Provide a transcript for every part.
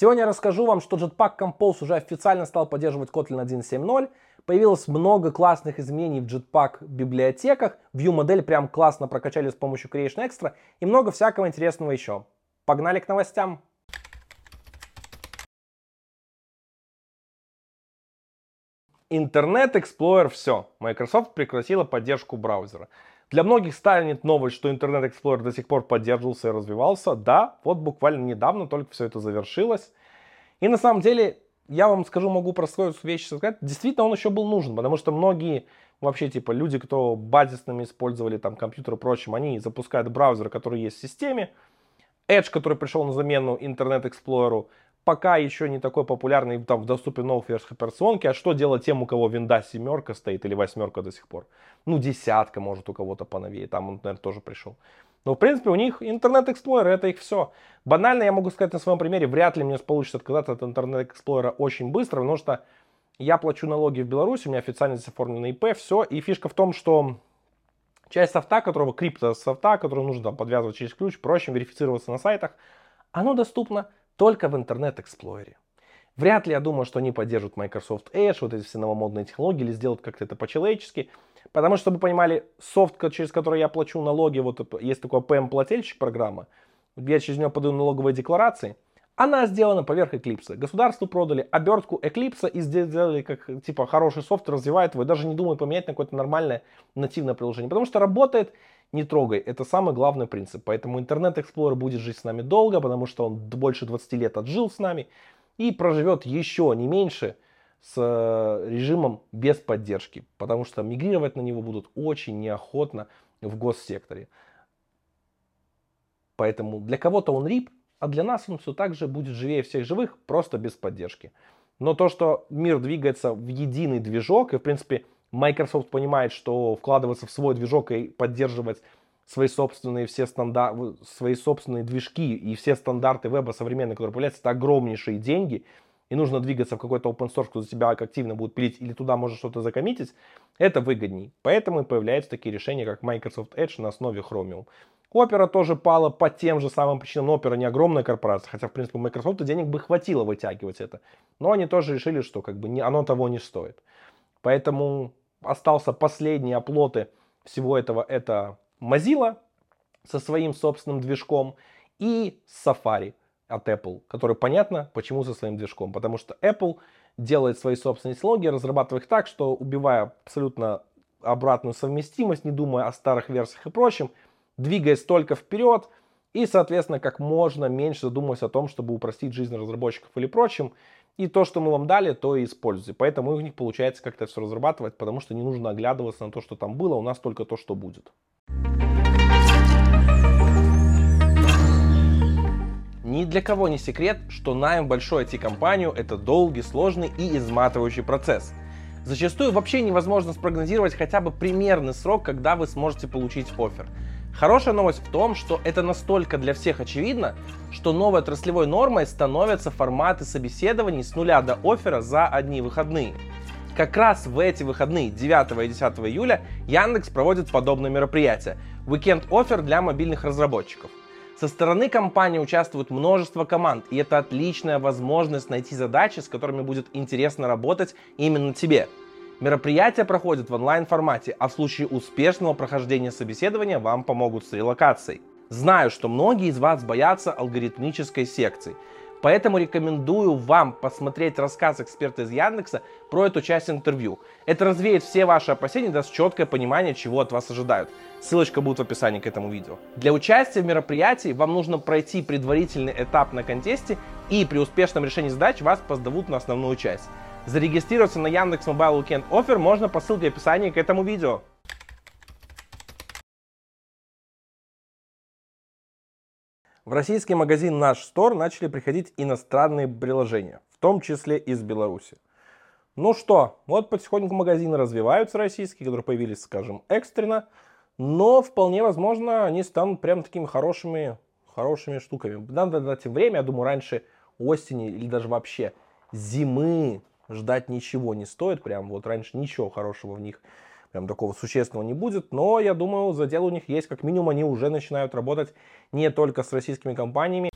Сегодня я расскажу вам, что Jetpack Compose уже официально стал поддерживать Kotlin 1.7.0. Появилось много классных изменений в Jetpack библиотеках. View модель прям классно прокачали с помощью Creation Extra и много всякого интересного еще. Погнали к новостям. Интернет Explorer все. Microsoft прекратила поддержку браузера. Для многих станет новость, что Internet Explorer до сих пор поддерживался и развивался. Да, вот буквально недавно только все это завершилось. И на самом деле, я вам скажу, могу простую вещь сказать, действительно он еще был нужен, потому что многие вообще типа люди, кто базисными использовали там компьютер и прочим, они запускают браузер, который есть в системе. Edge, который пришел на замену Internet Explorer, пока еще не такой популярный, там в доступе новых версий операционки. А что делать тем, у кого винда семерка стоит или восьмерка до сих пор? Ну, десятка, может, у кого-то поновее. Там он, наверное, тоже пришел. Но, в принципе, у них Internet Explorer, это их все. Банально, я могу сказать на своем примере, вряд ли мне получится отказаться от Internet Explorer очень быстро, потому что я плачу налоги в Беларуси, у меня официально здесь оформлено ИП, все. И фишка в том, что часть софта, которого крипто софта, который нужно там подвязывать через ключ, проще верифицироваться на сайтах, оно доступно только в Интернет Explorer. Вряд ли я думаю, что они поддержат Microsoft Edge, вот эти все новомодные технологии, или сделают как-то это по-человечески. Потому что, чтобы понимали, софт, через который я плачу налоги, вот есть такой PM-плательщик программа, я через нее подаю налоговые декларации, она сделана поверх Eclipse. Государству продали обертку Eclipse и сделали как типа хороший софт, развивает его, и даже не думают поменять на какое-то нормальное нативное приложение. Потому что работает не трогай. Это самый главный принцип. Поэтому Internet Explorer будет жить с нами долго, потому что он больше 20 лет отжил с нами и проживет еще не меньше с э, режимом без поддержки, потому что мигрировать на него будут очень неохотно в госсекторе. Поэтому для кого-то он рип, а для нас он все так же будет живее всех живых, просто без поддержки. Но то, что мир двигается в единый движок, и в принципе Microsoft понимает, что вкладываться в свой движок и поддерживать свои собственные все стандарты, свои собственные движки и все стандарты веба современные, которые появляются, это огромнейшие деньги, и нужно двигаться в какой-то open source, кто за тебя активно будет пилить, или туда можно что-то закоммитить, это выгодней. Поэтому и появляются такие решения, как Microsoft Edge на основе Chromium. Opera тоже пала по тем же самым причинам, Opera не огромная корпорация, хотя, в принципе, Microsoft денег бы хватило вытягивать это. Но они тоже решили, что как бы не, оно того не стоит. Поэтому остался последний оплоты всего этого, это Mozilla со своим собственным движком и Safari от Apple, который понятно, почему со своим движком. Потому что Apple делает свои собственные технологии, разрабатывая их так, что убивая абсолютно обратную совместимость, не думая о старых версиях и прочем, двигаясь только вперед и, соответственно, как можно меньше задумываясь о том, чтобы упростить жизнь разработчиков или прочим, и то, что мы вам дали, то и используйте. Поэтому у них получается как-то все разрабатывать, потому что не нужно оглядываться на то, что там было, у нас только то, что будет. Ни для кого не секрет, что найм большую IT-компанию – это долгий, сложный и изматывающий процесс. Зачастую вообще невозможно спрогнозировать хотя бы примерный срок, когда вы сможете получить офер – Хорошая новость в том, что это настолько для всех очевидно, что новой отраслевой нормой становятся форматы собеседований с нуля до оффера за одни выходные. Как раз в эти выходные 9 и 10 июля Яндекс проводит подобное мероприятие – Weekend Offer для мобильных разработчиков. Со стороны компании участвует множество команд, и это отличная возможность найти задачи, с которыми будет интересно работать именно тебе – Мероприятие проходит в онлайн-формате, а в случае успешного прохождения собеседования вам помогут с релокацией. Знаю, что многие из вас боятся алгоритмической секции, поэтому рекомендую вам посмотреть рассказ эксперта из Яндекса про эту часть интервью. Это развеет все ваши опасения даст четкое понимание, чего от вас ожидают. Ссылочка будет в описании к этому видео. Для участия в мероприятии вам нужно пройти предварительный этап на контесте и при успешном решении задач вас позовут на основную часть. Зарегистрироваться на Яндекс Mobile Weekend Offer можно по ссылке в описании к этому видео. В российский магазин «Наш Стор» начали приходить иностранные приложения, в том числе из Беларуси. Ну что, вот потихоньку магазины развиваются российские, которые появились, скажем, экстренно, но вполне возможно они станут прям такими хорошими, хорошими штуками. Надо дать им время, я думаю, раньше осени или даже вообще зимы ждать ничего не стоит, прям вот раньше ничего хорошего в них прям такого существенного не будет, но я думаю, задел у них есть, как минимум они уже начинают работать не только с российскими компаниями.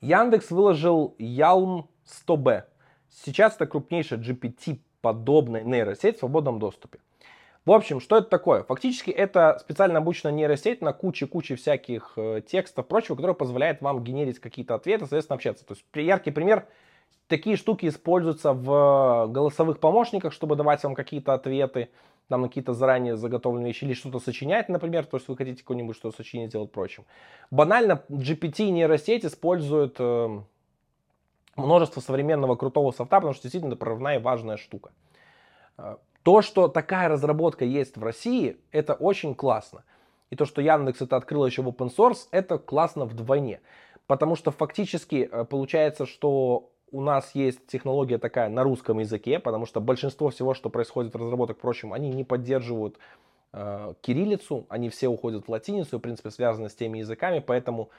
Яндекс выложил Ялм 100B. Сейчас это крупнейшая GPT-подобная нейросеть в свободном доступе. В общем, что это такое? Фактически это специально обученная нейросеть на куче-куче всяких э, текстов, прочего, которая позволяет вам генерить какие-то ответы, соответственно, общаться. То есть яркий пример, такие штуки используются в голосовых помощниках, чтобы давать вам какие-то ответы, там на какие-то заранее заготовленные вещи, или что-то сочинять, например, то есть вы хотите какое-нибудь что-то сочинить, сделать прочим. Банально GPT нейросеть использует э, множество современного крутого софта, потому что действительно это прорывная и важная штука. То, что такая разработка есть в России, это очень классно. И то, что Яндекс это открыл еще в open source, это классно вдвойне. Потому что фактически э, получается, что у нас есть технология такая на русском языке, потому что большинство всего, что происходит в разработках, впрочем, они не поддерживают э, кириллицу, они все уходят в латиницу, в принципе, связаны с теми языками, поэтому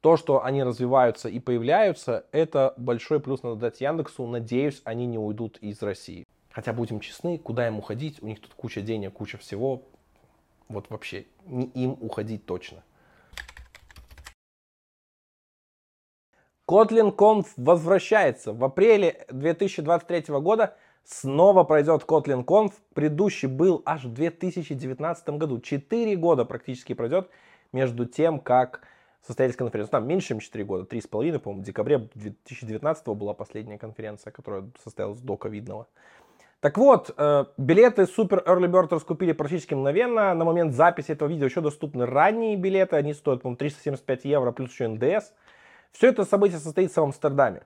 то, что они развиваются и появляются, это большой плюс надо дать Яндексу. Надеюсь, они не уйдут из России. Хотя, будем честны, куда им уходить? У них тут куча денег, куча всего. Вот вообще, не им уходить точно. Kotlin Conf возвращается. В апреле 2023 года снова пройдет Kotlin Conf. Предыдущий был аж в 2019 году. Четыре года практически пройдет между тем, как состоялись конференции. Там меньше, чем 4 года, 3,5, по-моему, в декабре 2019 была последняя конференция, которая состоялась до ковидного. Так вот, э, билеты Super Early Bird раскупили практически мгновенно. На момент записи этого видео еще доступны ранние билеты. Они стоят, по-моему, 375 евро плюс еще НДС. Все это событие состоится в Амстердаме.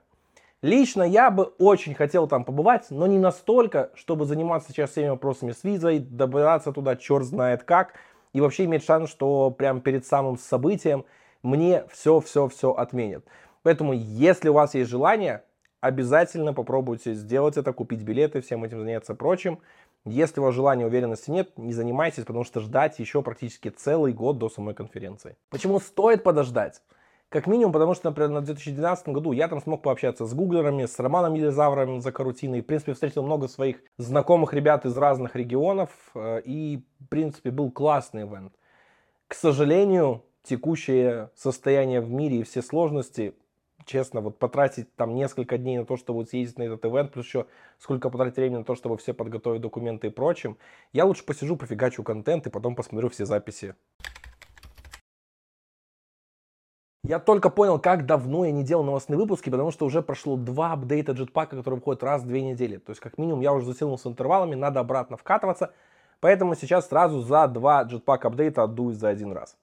Лично я бы очень хотел там побывать, но не настолько, чтобы заниматься сейчас всеми вопросами с визой, добираться туда черт знает как, и вообще иметь шанс, что прямо перед самым событием мне все-все-все отменят. Поэтому, если у вас есть желание, обязательно попробуйте сделать это, купить билеты, всем этим заняться прочим. Если у вас желания, уверенности нет, не занимайтесь, потому что ждать еще практически целый год до самой конференции. Почему стоит подождать? Как минимум, потому что, например, на 2012 году я там смог пообщаться с гуглерами, с Романом Елизавровым за карутиной. В принципе, встретил много своих знакомых ребят из разных регионов. Э, и, в принципе, был классный ивент. К сожалению, текущее состояние в мире и все сложности, честно, вот потратить там несколько дней на то, чтобы вот съездить на этот ивент, плюс еще сколько потратить времени на то, чтобы все подготовить документы и прочим, я лучше посижу, пофигачу контент и потом посмотрю все записи. Я только понял, как давно я не делал новостные выпуски, потому что уже прошло два апдейта джетпака, которые выходят раз в две недели. То есть, как минимум, я уже затянул с интервалами, надо обратно вкатываться. Поэтому сейчас сразу за два джетпак апдейта отдуюсь за один раз.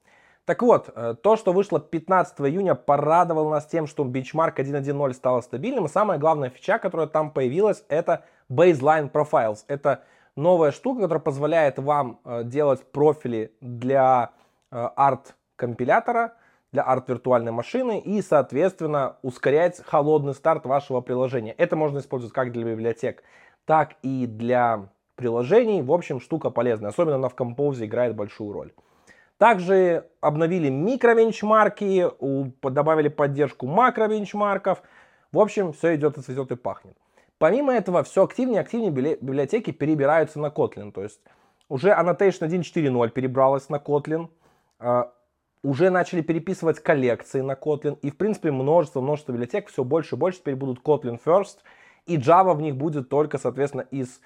Так вот, э, то, что вышло 15 июня, порадовало нас тем, что бенчмарк 1.1.0 стал стабильным. И самая главная фича, которая там появилась, это Baseline Profiles. Это новая штука, которая позволяет вам э, делать профили для э, арт-компилятора, для арт-виртуальной машины и, соответственно, ускорять холодный старт вашего приложения. Это можно использовать как для библиотек, так и для приложений. В общем, штука полезная. Особенно она в Compose играет большую роль. Также обновили микровенчмарки, добавили поддержку макровенчмарков. В общем, все идет и цветет и пахнет. Помимо этого, все активнее и активнее библиотеки перебираются на Kotlin. То есть уже Annotation 1.4.0 перебралась на Kotlin. А, уже начали переписывать коллекции на Kotlin. И, в принципе, множество-множество библиотек все больше и больше теперь будут Kotlin First. И Java в них будет только, соответственно, из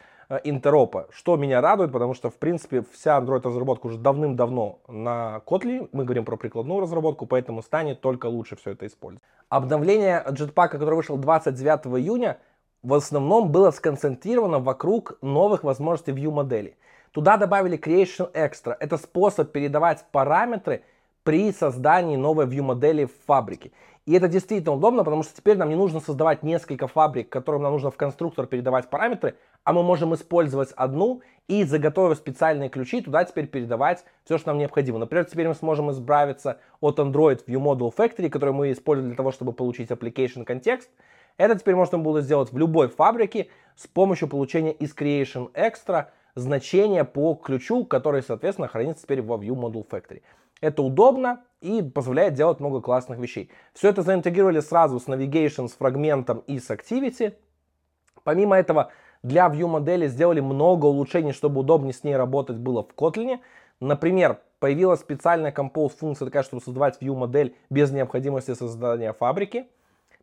интеропа, что меня радует, потому что, в принципе, вся Android-разработка уже давным-давно на Kotlin, мы говорим про прикладную разработку, поэтому станет только лучше все это использовать. Обновление Jetpack, которое вышло 29 июня, в основном было сконцентрировано вокруг новых возможностей View модели. Туда добавили Creation Extra. Это способ передавать параметры при создании новой View модели в фабрике. И это действительно удобно, потому что теперь нам не нужно создавать несколько фабрик, которым нам нужно в конструктор передавать параметры, а мы можем использовать одну и, заготовив специальные ключи, туда теперь передавать все, что нам необходимо. Например, теперь мы сможем избавиться от Android View Model Factory, который мы используем для того, чтобы получить application контекст. Это теперь можно было сделать в любой фабрике с помощью получения из Creation Extra значения по ключу, который, соответственно, хранится теперь во View Model Factory. Это удобно и позволяет делать много классных вещей. Все это заинтегрировали сразу с Navigation, с фрагментом и с Activity. Помимо этого, для View модели сделали много улучшений, чтобы удобнее с ней работать было в Kotlin. Например, появилась специальная Compose функция такая, чтобы создавать View модель без необходимости создания фабрики.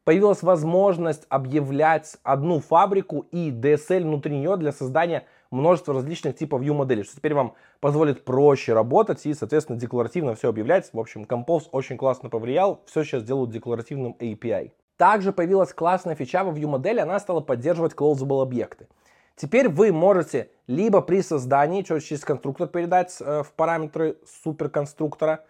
появилась возможность объявлять одну фабрику и DSL внутри нее для создания множества различных типов view моделей, что теперь вам позволит проще работать и, соответственно, декларативно все объявлять. В общем, Compose очень классно повлиял, все сейчас делают декларативным API. Также появилась классная фича во view модели, она стала поддерживать closable объекты. Теперь вы можете либо при создании через конструктор передать э, в параметры суперконструктора,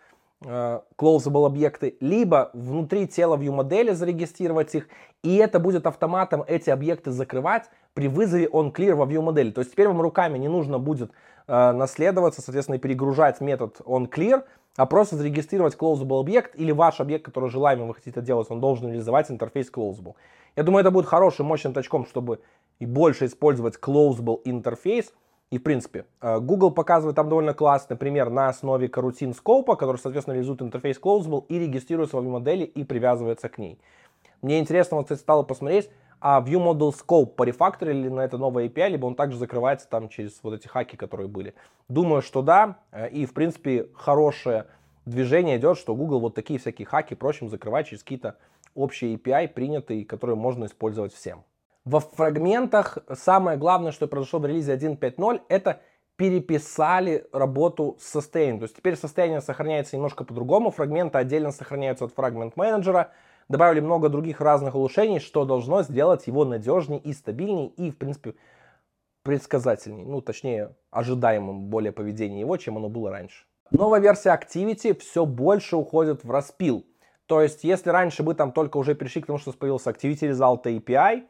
closable объекты, либо внутри тела view модели зарегистрировать их, и это будет автоматом эти объекты закрывать при вызове onClear во view модели. То есть теперь вам руками не нужно будет э, наследоваться, соответственно, перегружать метод onClear, а просто зарегистрировать closable объект или ваш объект, который желаемый вы хотите делать, он должен реализовать интерфейс closable. Я думаю, это будет хорошим, мощным точком, чтобы и больше использовать closable интерфейс, и в принципе, э, Google показывает там довольно классный пример на основе карутин скопа, который, соответственно, реализует интерфейс Closable и регистрирует свою модели и привязывается к ней. Мне интересно, вот, кстати, стало посмотреть, а ViewModel Scope порефакторили на это новое API, либо он также закрывается там через вот эти хаки, которые были. Думаю, что да, э, и в принципе хорошее движение идет, что Google вот такие всякие хаки, прочим, закрывает через какие-то общие API, принятые, которые можно использовать всем. Во фрагментах самое главное, что произошло в релизе 1.5.0, это переписали работу с состоянием. То есть теперь состояние сохраняется немножко по-другому, фрагменты отдельно сохраняются от фрагмент менеджера, добавили много других разных улучшений, что должно сделать его надежнее и стабильнее и, в принципе, предсказательнее, ну, точнее, ожидаемым более поведение его, чем оно было раньше. Новая версия Activity все больше уходит в распил. То есть, если раньше мы там только уже перешли к тому, что появился Activity Result API,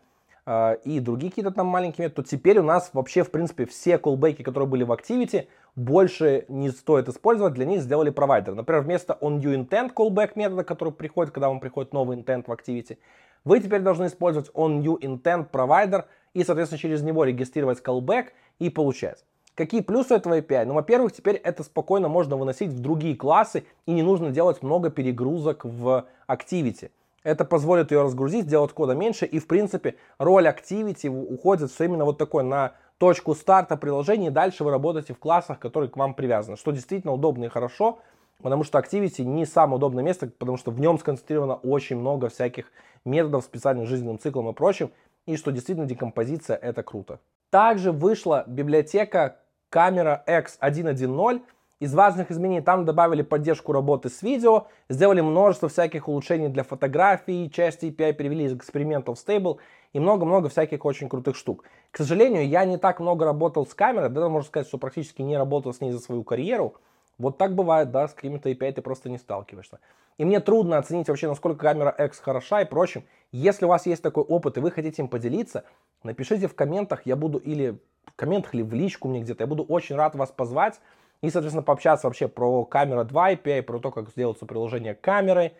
Э, и другие какие-то там маленькие методы, то теперь у нас вообще, в принципе, все колбеки, которые были в Activity, больше не стоит использовать, для них сделали провайдер. Например, вместо onNewIntent callback метода, который приходит, когда вам приходит новый intent в Activity, вы теперь должны использовать onNewIntent провайдер и, соответственно, через него регистрировать callback и получать. Какие плюсы этого API? Ну, во-первых, теперь это спокойно можно выносить в другие классы и не нужно делать много перегрузок в Activity. Это позволит ее разгрузить, сделать кода меньше. И, в принципе, роль Activity уходит все именно вот такой на точку старта приложения. И дальше вы работаете в классах, которые к вам привязаны. Что действительно удобно и хорошо. Потому что Activity не самое удобное место, потому что в нем сконцентрировано очень много всяких методов, специальным жизненным циклом и прочим. И что действительно декомпозиция это круто. Также вышла библиотека камера X110 из важных изменений там добавили поддержку работы с видео, сделали множество всяких улучшений для фотографий, части API перевели из экспериментов в Stable и много-много всяких очень крутых штук. К сожалению, я не так много работал с камерой, да, можно сказать, что практически не работал с ней за свою карьеру. Вот так бывает, да, с какими-то API ты просто не сталкиваешься. И мне трудно оценить вообще, насколько камера X хороша и прочим. Если у вас есть такой опыт и вы хотите им поделиться, напишите в комментах, я буду или в комментах, или в личку мне где-то, я буду очень рад вас позвать и, соответственно, пообщаться вообще про камера 2 API, про то, как сделается приложение камеры,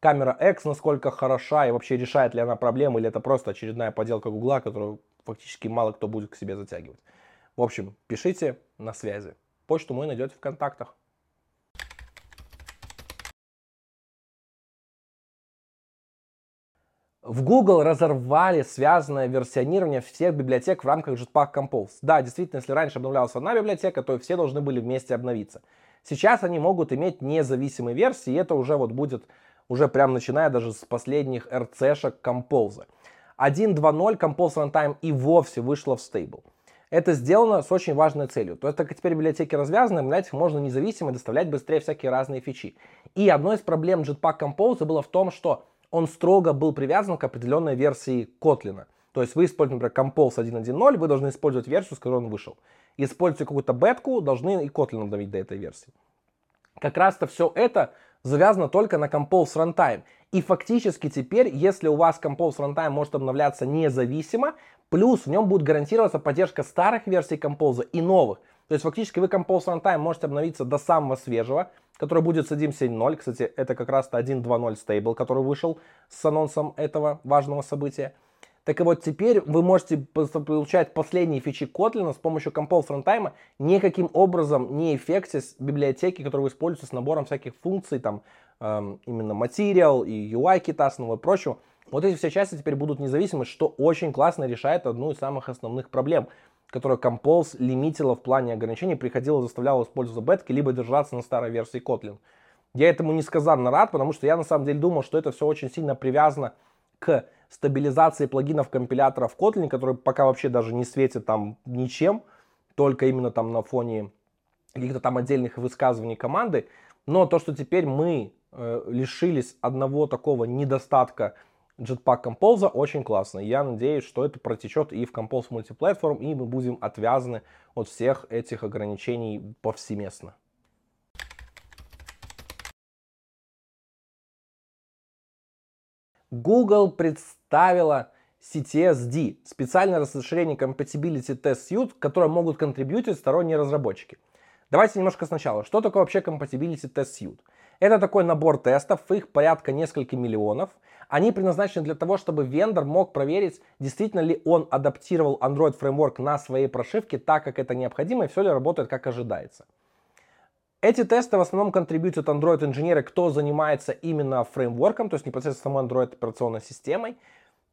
камера X, насколько хороша и вообще решает ли она проблемы, или это просто очередная поделка Гугла, которую фактически мало кто будет к себе затягивать. В общем, пишите на связи. Почту мы найдете в контактах. В Google разорвали связанное версионирование всех библиотек в рамках Jetpack Compose. Да, действительно, если раньше обновлялась одна библиотека, то все должны были вместе обновиться. Сейчас они могут иметь независимые версии, и это уже вот будет, уже прям начиная даже с последних RC-шек Compose. 1.2.0 Compose Runtime и вовсе вышла в стейбл. Это сделано с очень важной целью. То есть, так как теперь библиотеки развязаны, обновлять их можно независимо доставлять быстрее всякие разные фичи. И одной из проблем Jetpack Compose было в том, что он строго был привязан к определенной версии Kotlin. То есть вы используете, например, Compose 1.1.0, вы должны использовать версию, с которой он вышел. Используйте какую-то бетку, должны и Kotlin обновить до этой версии. Как раз-то все это завязано только на Compose Runtime. И фактически теперь, если у вас Compose Runtime может обновляться независимо, плюс в нем будет гарантироваться поддержка старых версий Compose и новых. То есть фактически вы Compose Runtime можете обновиться до самого свежего, который будет с 1.7.0. Кстати, это как раз 1.2.0 стейбл, который вышел с анонсом этого важного события. Так и вот теперь вы можете получать последние фичи Kotlin с помощью Compose Runtime, никаким образом не эффектис библиотеки, которые вы используете с набором всяких функций, там эм, именно Material и UI китасного и прочего. Вот эти все части теперь будут независимы, что очень классно решает одну из самых основных проблем которое Compose лимитило в плане ограничений, приходило, заставляло использовать бетки, либо держаться на старой версии Kotlin. Я этому несказанно рад, потому что я на самом деле думал, что это все очень сильно привязано к стабилизации плагинов компиляторов Kotlin, который пока вообще даже не светит там ничем, только именно там на фоне каких-то там отдельных высказываний команды. Но то, что теперь мы э, лишились одного такого недостатка Jetpack Compose, очень классно. Я надеюсь, что это протечет и в Compose Multiplatform, и мы будем отвязаны от всех этих ограничений повсеместно. Google представила CTSD, специальное расширение Compatibility Test Suite, которое могут контрибьютить сторонние разработчики. Давайте немножко сначала. Что такое вообще Compatibility Test Suite? Это такой набор тестов, их порядка несколько миллионов. Они предназначены для того, чтобы вендор мог проверить, действительно ли он адаптировал Android Framework на своей прошивке так, как это необходимо, и все ли работает, как ожидается. Эти тесты в основном контрибьютят Android-инженеры, кто занимается именно фреймворком, то есть непосредственно самой Android операционной системой.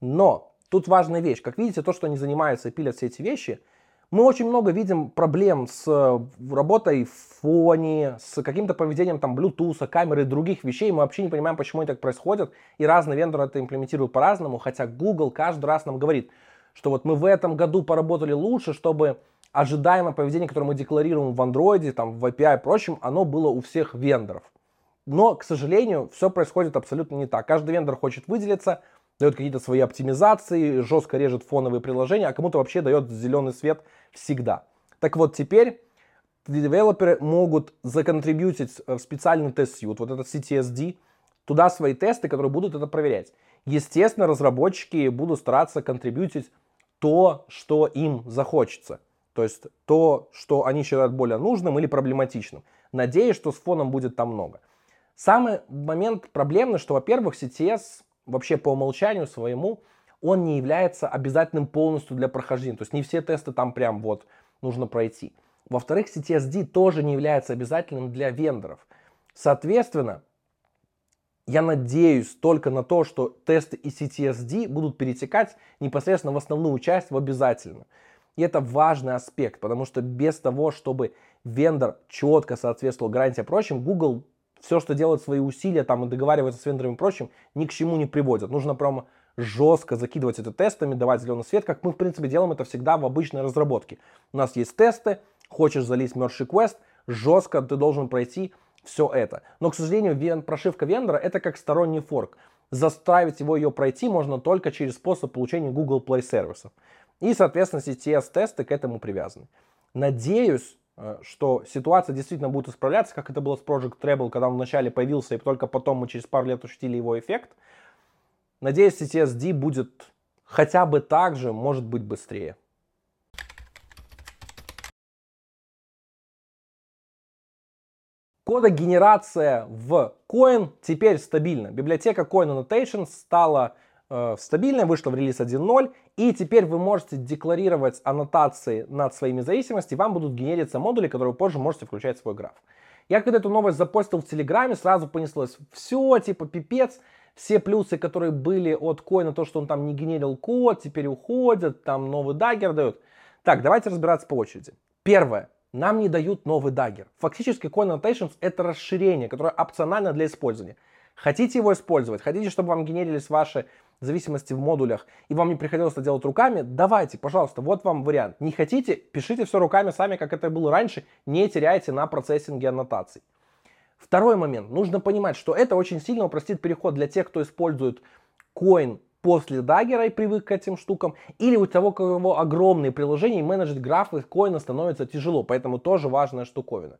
Но тут важная вещь. Как видите, то, что они занимаются и пилят все эти вещи, мы очень много видим проблем с э, работой в фоне, с каким-то поведением там Bluetooth, камеры других вещей. Мы вообще не понимаем, почему это так происходит. И разные вендоры это имплементируют по-разному. Хотя Google каждый раз нам говорит, что вот мы в этом году поработали лучше, чтобы ожидаемое поведение, которое мы декларируем в Android, там, в API и прочем, оно было у всех вендоров. Но, к сожалению, все происходит абсолютно не так. Каждый вендор хочет выделиться, дает какие-то свои оптимизации, жестко режет фоновые приложения, а кому-то вообще дает зеленый свет всегда. Так вот, теперь девелоперы могут законтрибьютить в специальный тест-сьют, вот этот CTSD, туда свои тесты, которые будут это проверять. Естественно, разработчики будут стараться контрибьютить то, что им захочется. То есть то, что они считают более нужным или проблематичным. Надеюсь, что с фоном будет там много. Самый момент проблемный, что, во-первых, CTS вообще по умолчанию своему, он не является обязательным полностью для прохождения. То есть не все тесты там прям вот нужно пройти. Во-вторых, CTSD тоже не является обязательным для вендоров. Соответственно, я надеюсь только на то, что тесты и CTSD будут перетекать непосредственно в основную часть в обязательно. И это важный аспект, потому что без того, чтобы вендор четко соответствовал гарантии прочим, Google все, что делает свои усилия там и договаривается с вендорами и прочим, ни к чему не приводит. Нужно прямо жестко закидывать это тестами, давать зеленый свет, как мы, в принципе, делаем это всегда в обычной разработке. У нас есть тесты, хочешь залить merge request, жестко ты должен пройти все это. Но, к сожалению, прошивка вендора это как сторонний форк. Заставить его ее пройти можно только через способ получения Google Play сервисов. И, соответственно, CTS-тесты к этому привязаны. Надеюсь, что ситуация действительно будет исправляться, как это было с Project Treble, когда он вначале появился, и только потом мы через пару лет ощутили его эффект. Надеюсь, CTSD будет хотя бы так же, может быть, быстрее. Кодогенерация в Coin теперь стабильна. Библиотека Coin Annotation стала э, стабильной, вышла в релиз 1.0, и теперь вы можете декларировать аннотации над своими зависимостями, вам будут генериться модули, которые вы позже можете включать в свой граф. Я когда эту новость запостил в Телеграме, сразу понеслось, все, типа, пипец, все плюсы, которые были от Koin а, то, что он там не генерил код, теперь уходят, там новый Dagger дают. Так, давайте разбираться по очереди. Первое. Нам не дают новый Dagger. Фактически Koin Annotations это расширение, которое опционально для использования. Хотите его использовать, хотите, чтобы вам генерились ваши зависимости в модулях, и вам не приходилось это делать руками, давайте, пожалуйста, вот вам вариант. Не хотите, пишите все руками сами, как это было раньше, не теряйте на процессинге аннотаций. Второй момент. Нужно понимать, что это очень сильно упростит переход для тех, кто использует коин после даггера и привык к этим штукам, или у того, у кого огромные приложения, и менеджить графы коина становится тяжело, поэтому тоже важная штуковина.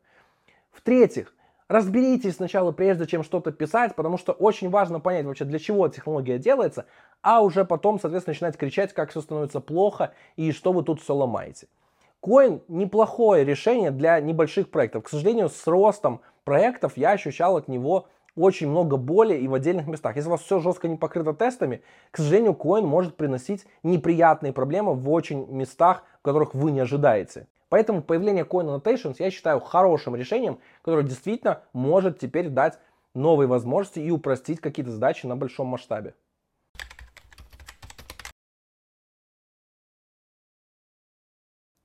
В-третьих, разберитесь сначала, прежде чем что-то писать, потому что очень важно понять вообще, для чего технология делается, а уже потом, соответственно, начинать кричать, как все становится плохо и что вы тут все ломаете. Коин неплохое решение для небольших проектов. К сожалению, с ростом проектов я ощущал от него очень много боли и в отдельных местах. Если у вас все жестко не покрыто тестами, к сожалению, коин может приносить неприятные проблемы в очень местах, в которых вы не ожидаете. Поэтому появление Coin Annotations я считаю хорошим решением, которое действительно может теперь дать новые возможности и упростить какие-то задачи на большом масштабе.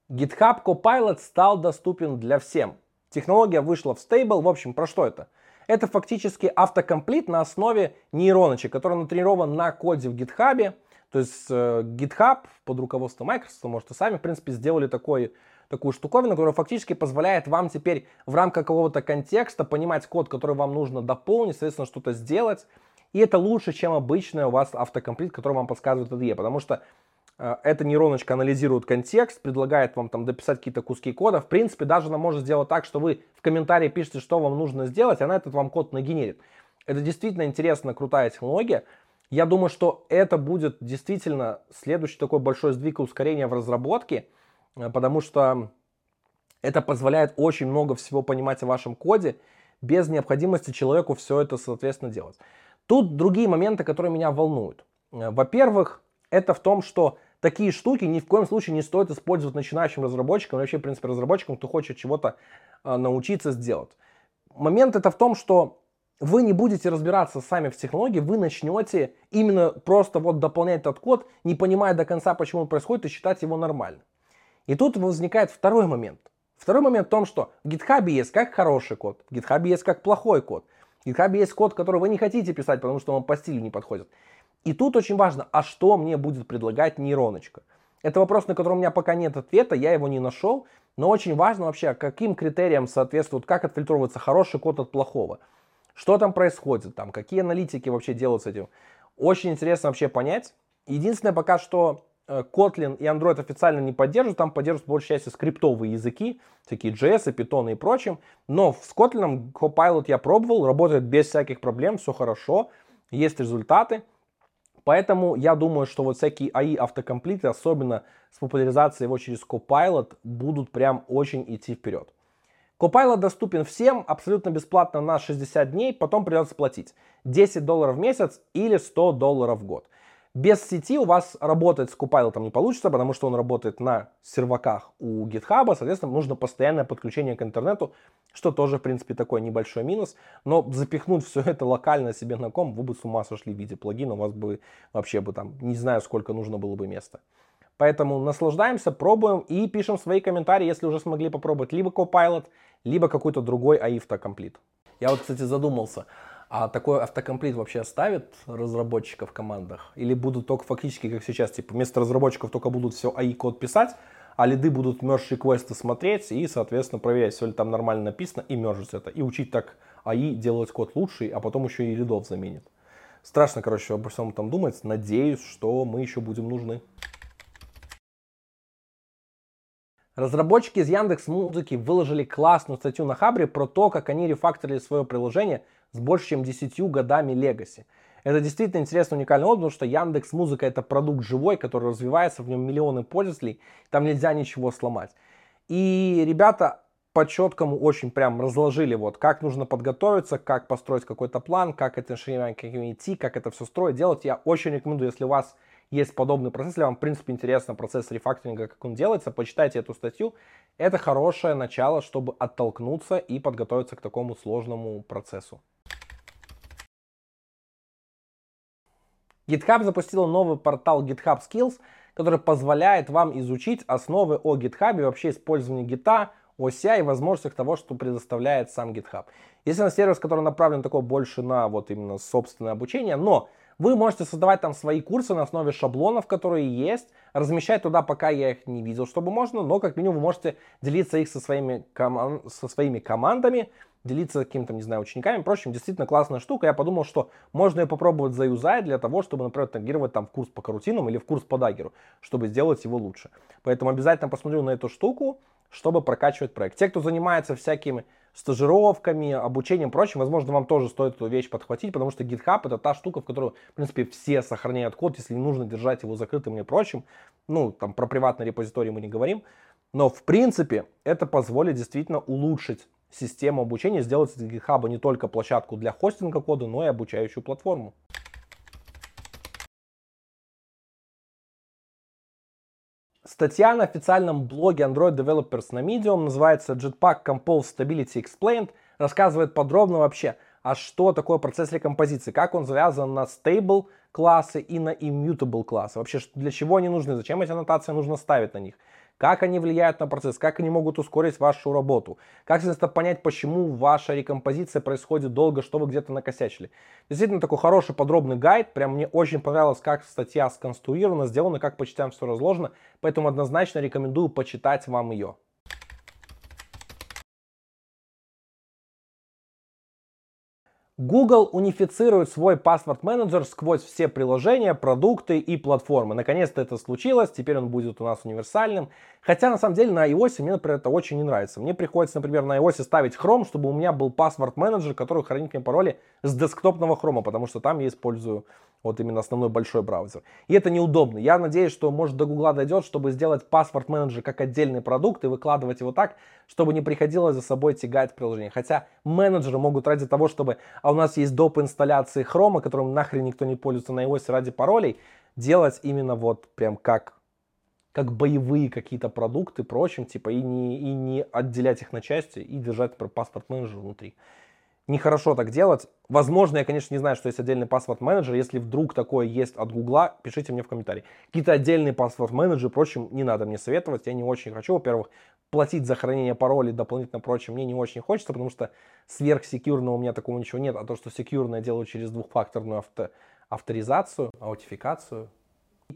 GitHub Copilot стал доступен для всем. Технология вышла в стейбл. В общем, про что это? Это фактически автокомплит на основе нейроночек, который натренирован на коде в GitHub. То есть э, GitHub под руководством Microsoft, может, и сами, в принципе, сделали такой, такую штуковину, которая фактически позволяет вам теперь в рамках какого-то контекста понимать код, который вам нужно дополнить, соответственно, что-то сделать. И это лучше, чем обычный у вас автокомплит, который вам подсказывает IDE, потому что э, эта нейроночка анализирует контекст, предлагает вам там дописать какие-то куски кода. В принципе, даже она может сделать так, что вы в комментарии пишете, что вам нужно сделать, она этот вам код нагенерит. Это действительно интересная, крутая технология. Я думаю, что это будет действительно следующий такой большой сдвиг и ускорение в разработке, потому что это позволяет очень много всего понимать о вашем коде, без необходимости человеку все это, соответственно, делать. Тут другие моменты, которые меня волнуют. Э, во-первых, это в том, что такие штуки ни в коем случае не стоит использовать начинающим разработчикам, вообще, в принципе, разработчикам, кто хочет чего-то э, научиться сделать. Момент это в том, что вы не будете разбираться сами в технологии, вы начнете именно просто вот дополнять этот код, не понимая до конца, почему он происходит, и считать его нормально. И тут возникает второй момент. Второй момент в том, что в GitHub есть как хороший код, в GitHub есть как плохой код. В GitHub есть код, который вы не хотите писать, потому что он по стилю не подходит. И тут очень важно, а что мне будет предлагать нейроночка? Это вопрос, на который у меня пока нет ответа, я его не нашел, но очень важно вообще, каким критериям соответствует, как отфильтровывается хороший код от плохого. Что там происходит, там, какие аналитики вообще делают с этим. Очень интересно вообще понять. Единственное пока что Kotlin и Android официально не поддерживают, там поддерживают большей частью скриптовые языки, такие JS, Python и прочим. Но с Kotlin Copilot я пробовал, работает без всяких проблем, все хорошо, есть результаты. Поэтому я думаю, что вот всякие AI автокомплиты, особенно с популяризацией его через Copilot, будут прям очень идти вперед. Copilot доступен всем абсолютно бесплатно на 60 дней, потом придется платить 10 долларов в месяц или 100 долларов в год. Без сети у вас работать с Copilot не получится, потому что он работает на серваках у GitHub, соответственно, нужно постоянное подключение к интернету, что тоже, в принципе, такой небольшой минус. Но запихнуть все это локально себе на ком, вы бы с ума сошли в виде плагина, у вас бы вообще бы там, не знаю, сколько нужно было бы места. Поэтому наслаждаемся, пробуем и пишем свои комментарии, если уже смогли попробовать либо Copilot, либо какой-то другой AI автокомплит. Я вот, кстати, задумался, а такой автокомплит вообще оставит разработчиков в командах? Или будут только фактически, как сейчас, типа вместо разработчиков только будут все AI-код писать, а лиды будут merge реквесты смотреть и, соответственно, проверять, все ли там нормально написано, и мержить это. И учить так AI делать код лучше, а потом еще и лидов заменит. Страшно, короче, обо всем этом думать. Надеюсь, что мы еще будем нужны. Разработчики из Яндекс Музыки выложили классную статью на Хабре про то, как они рефакторили свое приложение с больше чем 10 годами легаси. Это действительно интересно, уникальный опыт, потому что Яндекс Музыка это продукт живой, который развивается, в нем миллионы пользователей, там нельзя ничего сломать. И ребята по четкому очень прям разложили, вот, как нужно подготовиться, как построить какой-то план, как это решение идти, как это все строить, делать. Я очень рекомендую, если у вас есть подобный процесс, если вам, в принципе, интересно процесс рефакторинга, как он делается, почитайте эту статью. Это хорошее начало, чтобы оттолкнуться и подготовиться к такому сложному процессу. GitHub запустила новый портал GitHub Skills, который позволяет вам изучить основы о GitHub вообще использовании гита, ося и возможностях того, что предоставляет сам GitHub. Естественно, сервис, который направлен такой больше на вот именно собственное обучение, но вы можете создавать там свои курсы на основе шаблонов, которые есть, размещать туда, пока я их не видел, чтобы можно, но как минимум вы можете делиться их со своими, коман- со своими командами, делиться какими-то, не знаю, учениками. Впрочем, действительно классная штука. Я подумал, что можно ее попробовать заюзать для того, чтобы, например, тагировать там в курс по карутинам или в курс по дагеру, чтобы сделать его лучше. Поэтому обязательно посмотрю на эту штуку, чтобы прокачивать проект. Те, кто занимается всякими стажировками, обучением, прочим, возможно, вам тоже стоит эту вещь подхватить, потому что GitHub это та штука, в которую, в принципе, все сохраняют код, если не нужно держать его закрытым и прочим. Ну, там про приватный репозиторий мы не говорим. Но, в принципе, это позволит действительно улучшить систему обучения, сделать из GitHub не только площадку для хостинга кода, но и обучающую платформу. Статья на официальном блоге Android Developers на Medium называется Jetpack Compose Stability Explained. Рассказывает подробно вообще, а что такое процесс рекомпозиции, как он завязан на stable классы и на immutable классы. Вообще, для чего они нужны, зачем эти аннотации нужно ставить на них, как они влияют на процесс, как они могут ускорить вашу работу, как, соответственно, понять, почему ваша рекомпозиция происходит долго, что вы где-то накосячили. Действительно, такой хороший подробный гайд, прям мне очень понравилось, как статья сконструирована, сделана, как по частям все разложено, поэтому однозначно рекомендую почитать вам ее. Google унифицирует свой паспорт-менеджер сквозь все приложения, продукты и платформы. Наконец-то это случилось, теперь он будет у нас универсальным. Хотя на самом деле на iOS мне, например, это очень не нравится. Мне приходится, например, на iOS ставить Chrome, чтобы у меня был паспорт-менеджер, который хранит мне пароли с десктопного Chrome, потому что там я использую вот именно основной большой браузер. И это неудобно. Я надеюсь, что может до Гугла дойдет, чтобы сделать паспорт менеджер как отдельный продукт и выкладывать его так, чтобы не приходилось за собой тягать приложение. Хотя менеджеры могут ради того, чтобы, а у нас есть доп. инсталляции хрома, которым нахрен никто не пользуется на iOS ради паролей, делать именно вот прям как как боевые какие-то продукты, прочим, типа, и не, и не отделять их на части, и держать паспорт менеджер внутри нехорошо так делать. Возможно, я, конечно, не знаю, что есть отдельный паспорт-менеджер. Если вдруг такое есть от Гугла, пишите мне в комментарии. Какие-то отдельные паспорт-менеджеры, впрочем, не надо мне советовать. Я не очень хочу, во-первых, платить за хранение паролей дополнительно, прочим, мне не очень хочется, потому что сверхсекьюрного у меня такого ничего нет. А то, что секьюрное делаю через двухфакторную авто, авторизацию, аутификацию.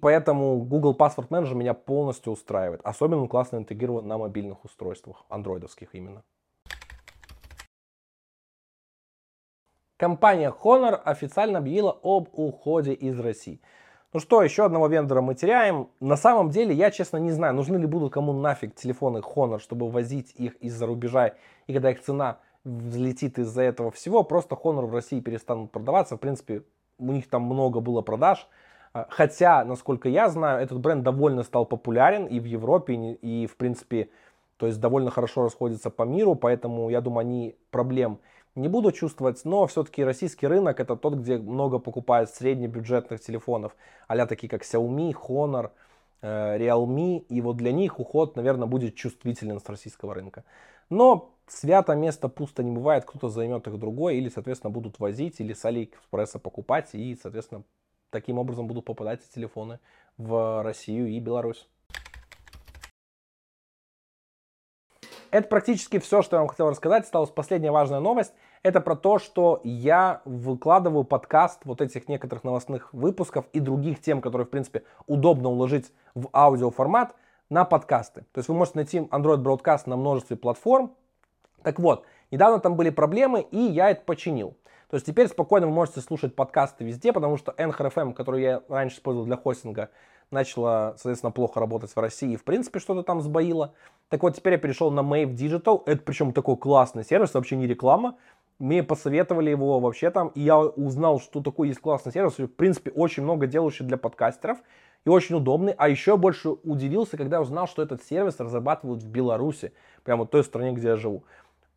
Поэтому Google Password Manager меня полностью устраивает. Особенно он классно интегрирован на мобильных устройствах, андроидовских именно. Компания Honor официально объявила об уходе из России. Ну что, еще одного вендора мы теряем. На самом деле, я честно не знаю, нужны ли будут кому нафиг телефоны Honor, чтобы возить их из-за рубежа, и когда их цена взлетит из-за этого всего, просто Honor в России перестанут продаваться. В принципе, у них там много было продаж. А, хотя, насколько я знаю, этот бренд довольно стал популярен и в Европе, и в принципе, то есть довольно хорошо расходится по миру, поэтому я думаю, они проблем не буду чувствовать, но все-таки российский рынок это тот, где много покупают среднебюджетных телефонов, а такие как Xiaomi, Honor, э, Realme, и вот для них уход, наверное, будет чувствителен с российского рынка. Но свято место пусто не бывает, кто-то займет их другой, или, соответственно, будут возить, или с Алиэкспресса покупать, и, соответственно, таким образом будут попадать телефоны в Россию и Беларусь. Это практически все, что я вам хотел рассказать. Осталась последняя важная новость. Это про то, что я выкладываю подкаст вот этих некоторых новостных выпусков и других тем, которые, в принципе, удобно уложить в аудиоформат на подкасты. То есть вы можете найти Android Broadcast на множестве платформ. Так вот, недавно там были проблемы, и я это починил. То есть теперь спокойно вы можете слушать подкасты везде, потому что NHRFM, который я раньше использовал для хостинга, начала, соответственно, плохо работать в России и, в принципе, что-то там сбоило. Так вот, теперь я перешел на Mave Digital. Это причем такой классный сервис, вообще не реклама. Мне посоветовали его вообще там, и я узнал, что такой есть классный сервис. В принципе, очень много делающий для подкастеров и очень удобный. А еще больше удивился, когда узнал, что этот сервис разрабатывают в Беларуси, прямо в той стране, где я живу.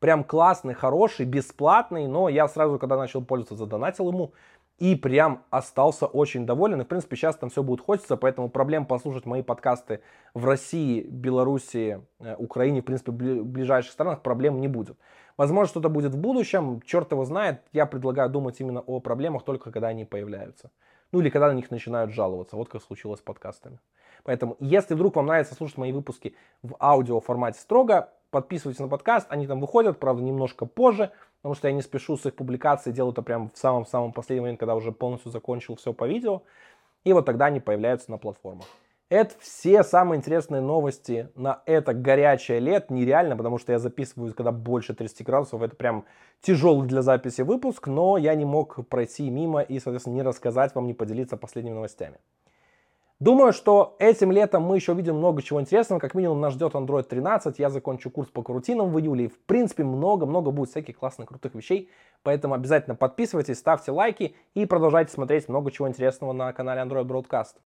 Прям классный, хороший, бесплатный, но я сразу, когда начал пользоваться, задонатил ему и прям остался очень доволен. И, в принципе, сейчас там все будет хочется, поэтому проблем послушать мои подкасты в России, Белоруссии, э, Украине, в принципе, в ближайших странах проблем не будет. Возможно, что-то будет в будущем, черт его знает. Я предлагаю думать именно о проблемах только когда они появляются. Ну или когда на них начинают жаловаться, вот как случилось с подкастами. Поэтому, если вдруг вам нравится слушать мои выпуски в аудио формате строго, подписывайтесь на подкаст, они там выходят, правда, немножко позже, потому что я не спешу с их публикацией, делаю это прям в самом-самом последний момент, когда уже полностью закончил все по видео, и вот тогда они появляются на платформах. Это все самые интересные новости на это горячее лет. Нереально, потому что я записываю, когда больше 30 градусов. Это прям тяжелый для записи выпуск, но я не мог пройти мимо и, соответственно, не рассказать вам, не поделиться последними новостями. Думаю, что этим летом мы еще увидим много чего интересного. Как минимум нас ждет Android 13. Я закончу курс по карутинам в июле. И в принципе много-много будет всяких классных крутых вещей. Поэтому обязательно подписывайтесь, ставьте лайки и продолжайте смотреть много чего интересного на канале Android Broadcast.